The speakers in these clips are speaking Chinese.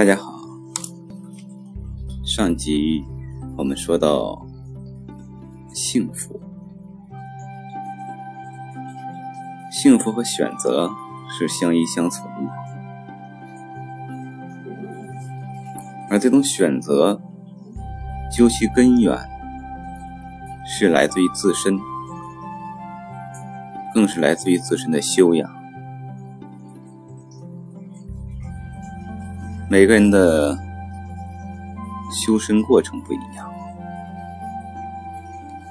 大家好，上集我们说到幸福，幸福和选择是相依相存的，而这种选择究其根源是来自于自身，更是来自于自身的修养。每个人的修身过程不一样，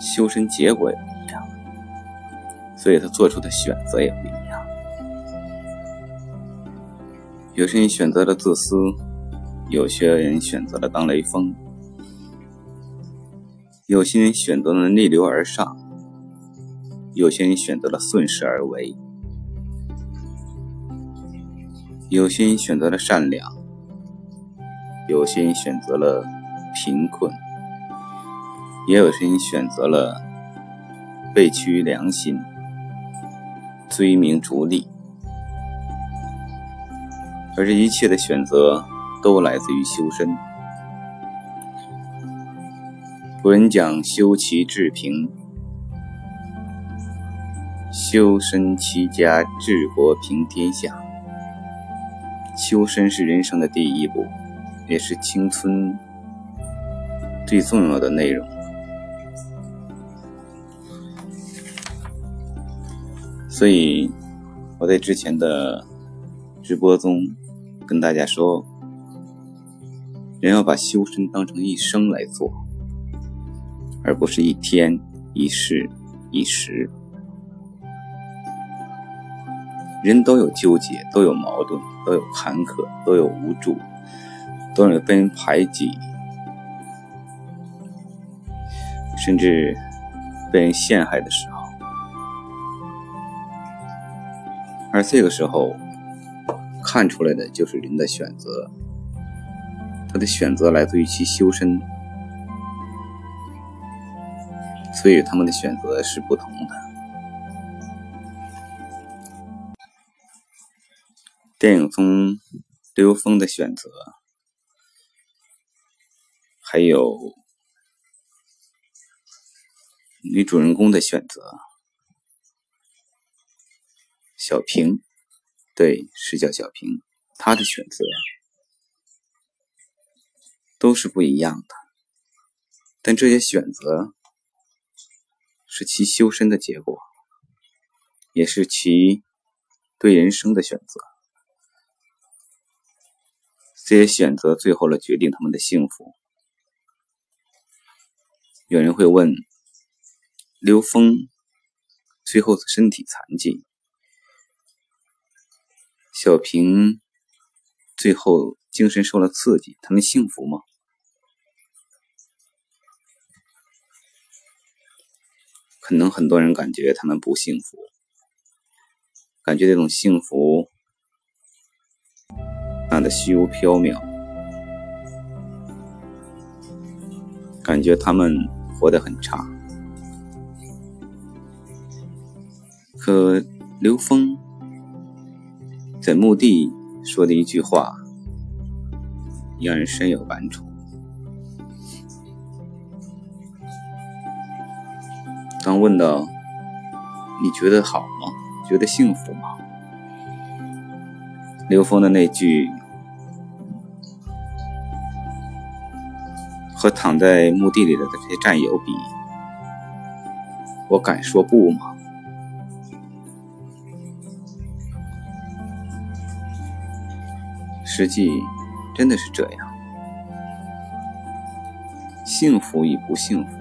修身结果也不一样，所以他做出的选择也不一样。有些人选择了自私，有些人选择了当雷锋，有些人选择了逆流而上，有些人选择了顺势而为，有些人选择了善良。有些人选择了贫困，也有些人选择了背屈良心、追名逐利，而这一切的选择都来自于修身。古人讲“修齐治平，修身齐家治国平天下”，修身是人生的第一步。也是青春最重要的内容，所以我在之前的直播中跟大家说，人要把修身当成一生来做，而不是一天一世一时。人都有纠结，都有矛盾，都有坎坷，都有无助。都有被人排挤，甚至被人陷害的时候，而这个时候看出来的就是人的选择，他的选择来自于其修身，所以他们的选择是不同的。电影中刘峰的选择。还有女主人公的选择，小平，对，是叫小平，她的选择都是不一样的，但这些选择是其修身的结果，也是其对人生的选择。这些选择最后来决定他们的幸福。有人会问：刘峰最后身体残疾，小平最后精神受了刺激，他们幸福吗？可能很多人感觉他们不幸福，感觉这种幸福那的虚无缥缈。感觉他们活得很差，可刘峰在墓地说的一句话，让人深有感触。当问到你觉得好吗？觉得幸福吗？刘峰的那句。和躺在墓地里的这些战友比，我敢说不吗？实际真的是这样。幸福与不幸福，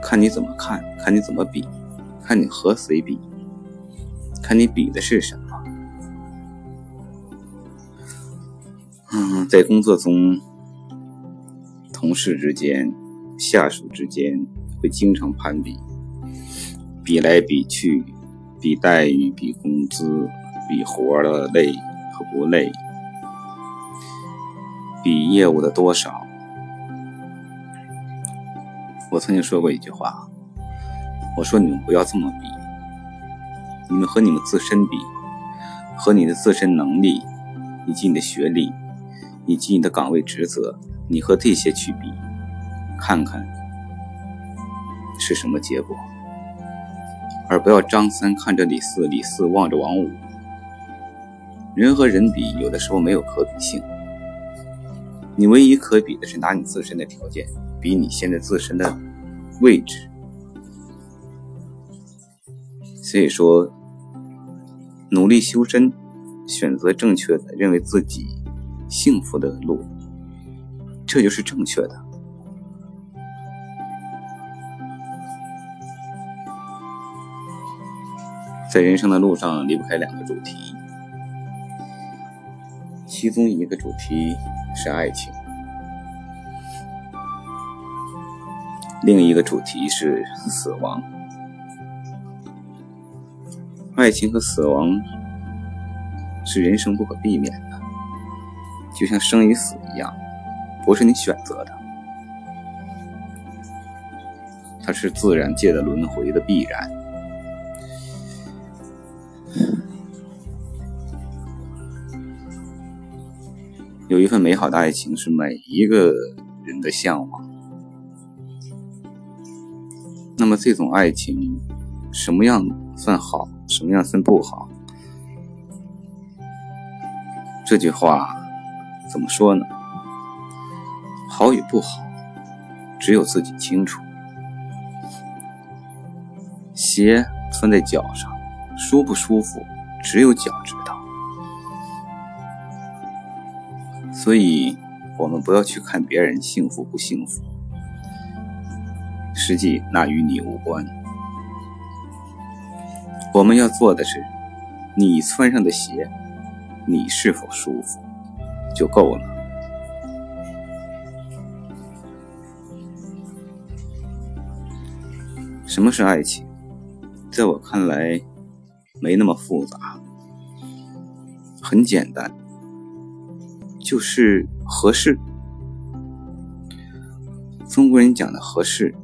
看你怎么看，看你怎么比，看你和谁比，看你比的是什么。在工作中，同事之间、下属之间会经常攀比，比来比去，比待遇、比工资、比活的累和不累，比业务的多少。我曾经说过一句话，我说你们不要这么比，你们和你们自身比，和你的自身能力，以及你的学历，以及你的岗位职责，你和这些去比，看看是什么结果，而不要张三看着李四，李四望着王五。人和人比，有的时候没有可比性。你唯一可比的是拿你自身的条件比你现在自身的位置。所以说，努力修身，选择正确的、认为自己幸福的路，这就是正确的。在人生的路上，离不开两个主题。其中一个主题是爱情，另一个主题是死亡。爱情和死亡是人生不可避免，就像生与死一样，不是你选择的，它是自然界的轮回的必然。有一份美好的爱情是每一个人的向往。那么这种爱情，什么样算好，什么样算不好？这句话怎么说呢？好与不好，只有自己清楚。鞋穿在脚上，舒不舒服，只有脚知道。所以，我们不要去看别人幸福不幸福，实际那与你无关。我们要做的是，你穿上的鞋，你是否舒服，就够了。什么是爱情？在我看来，没那么复杂，很简单。就是合适，中国人讲的合适，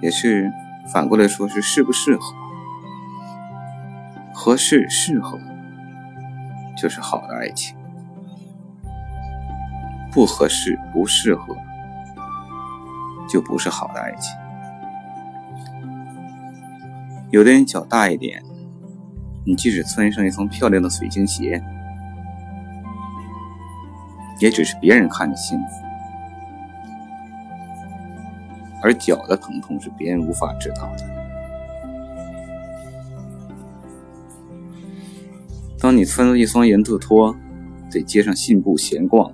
也是反过来说是适不适合，合适适合就是好的爱情，不合适不适合就不是好的爱情。有的人脚大一点，你即使穿上一双漂亮的水晶鞋。也只是别人看着幸福，而脚的疼痛是别人无法知道的。你穿着一双圆兔拖，在街上信步闲逛，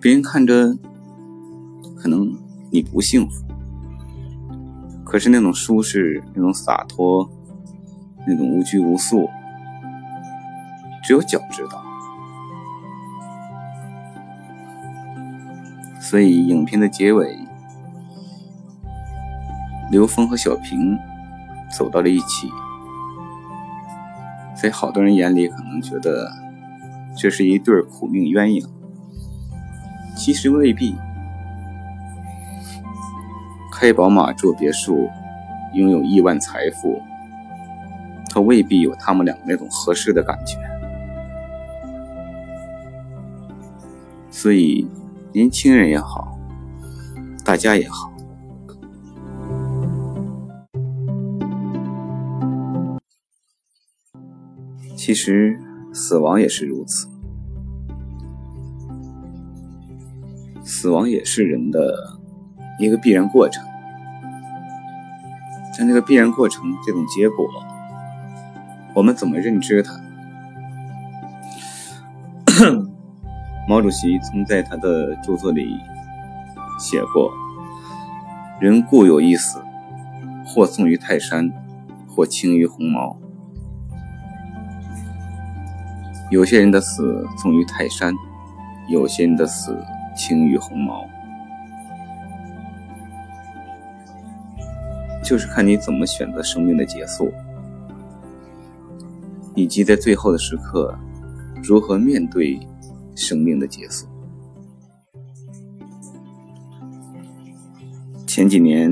别人看着可能你不幸福，可是那种舒适、那种洒脱、那种无拘无束。只有脚知道，所以影片的结尾，刘峰和小平走到了一起，在好多人眼里可能觉得这是一对苦命鸳鸯，其实未必。开宝马住别墅，拥有亿万财富，他未必有他们俩那种合适的感觉。所以，年轻人也好，大家也好，其实死亡也是如此。死亡也是人的一个必然过程，在那个必然过程这种结果，我们怎么认知它？毛主席曾在他的著作里写过：“人固有一死，或送于泰山，或轻于鸿毛。有些人的死重于泰山，有些人的死轻于鸿毛，就是看你怎么选择生命的结束，以及在最后的时刻如何面对。”生命的结束。前几年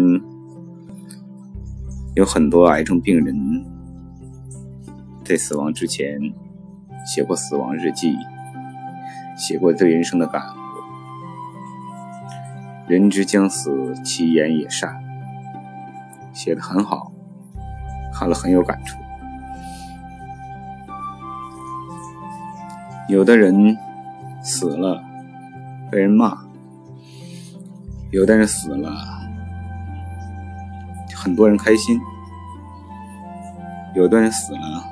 有很多癌症病人在死亡之前写过死亡日记，写过对人生的感悟。人之将死，其言也善，写的很好，看了很有感触。有的人死了被人骂，有的人死了很多人开心，有的人死了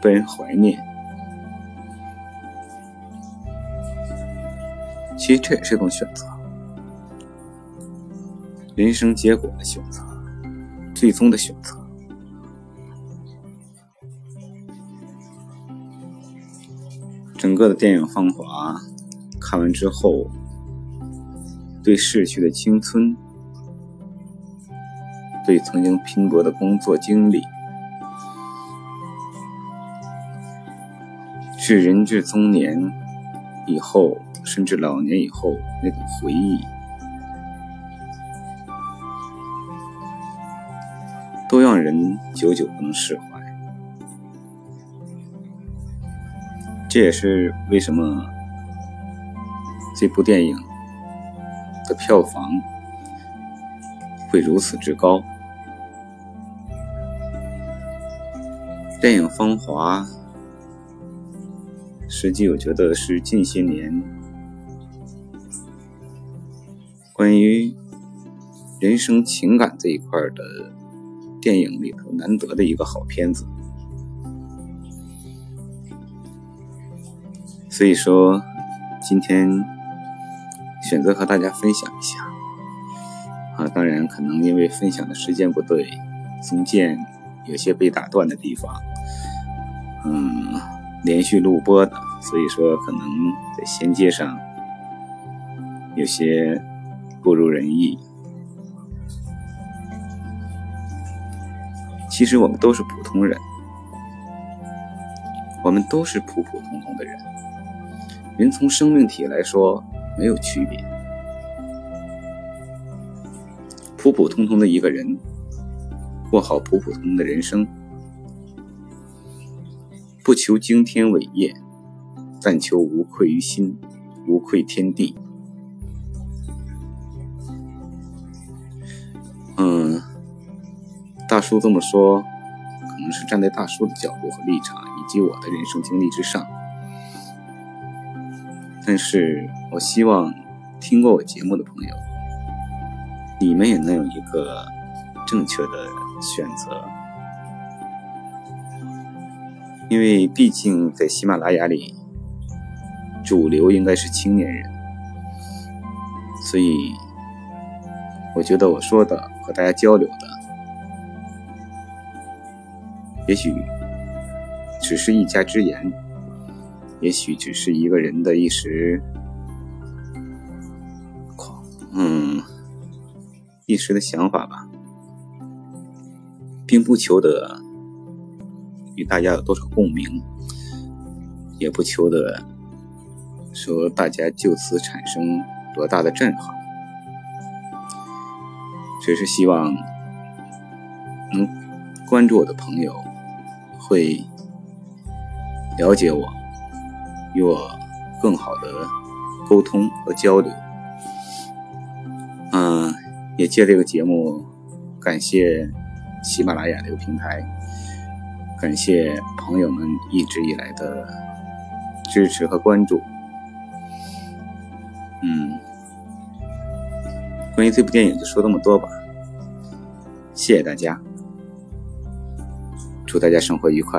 被人怀念。其实这也是一种选择，人生结果的选择，最终的选择。整个的电影《芳华》看完之后，对逝去的青春，对曾经拼搏的工作经历，是人至中年以后，甚至老年以后那种回忆，都让人久久不能释怀。这也是为什么这部电影的票房会如此之高。电影《芳华》，实际我觉得是近些年关于人生情感这一块的电影里头难得的一个好片子。所以说，今天选择和大家分享一下啊，当然可能因为分享的时间不对，中间有些被打断的地方，嗯，连续录播的，所以说可能在衔接上有些不如人意。其实我们都是普通人，我们都是普普通通的人。人从生命体来说没有区别，普普通通的一个人，过好普普通通的人生，不求惊天伟业，但求无愧于心，无愧天地。嗯，大叔这么说，可能是站在大叔的角度和立场，以及我的人生经历之上。但是我希望听过我节目的朋友，你们也能有一个正确的选择，因为毕竟在喜马拉雅里，主流应该是青年人，所以我觉得我说的和大家交流的，也许只是一家之言。也许只是一个人的一时狂，嗯，一时的想法吧，并不求得与大家有多少共鸣，也不求得说大家就此产生多大的震撼，只是希望能关注我的朋友会了解我。与我更好的沟通和交流，嗯，也借这个节目感谢喜马拉雅这个平台，感谢朋友们一直以来的支持和关注。嗯，关于这部电影就说这么多吧，谢谢大家，祝大家生活愉快。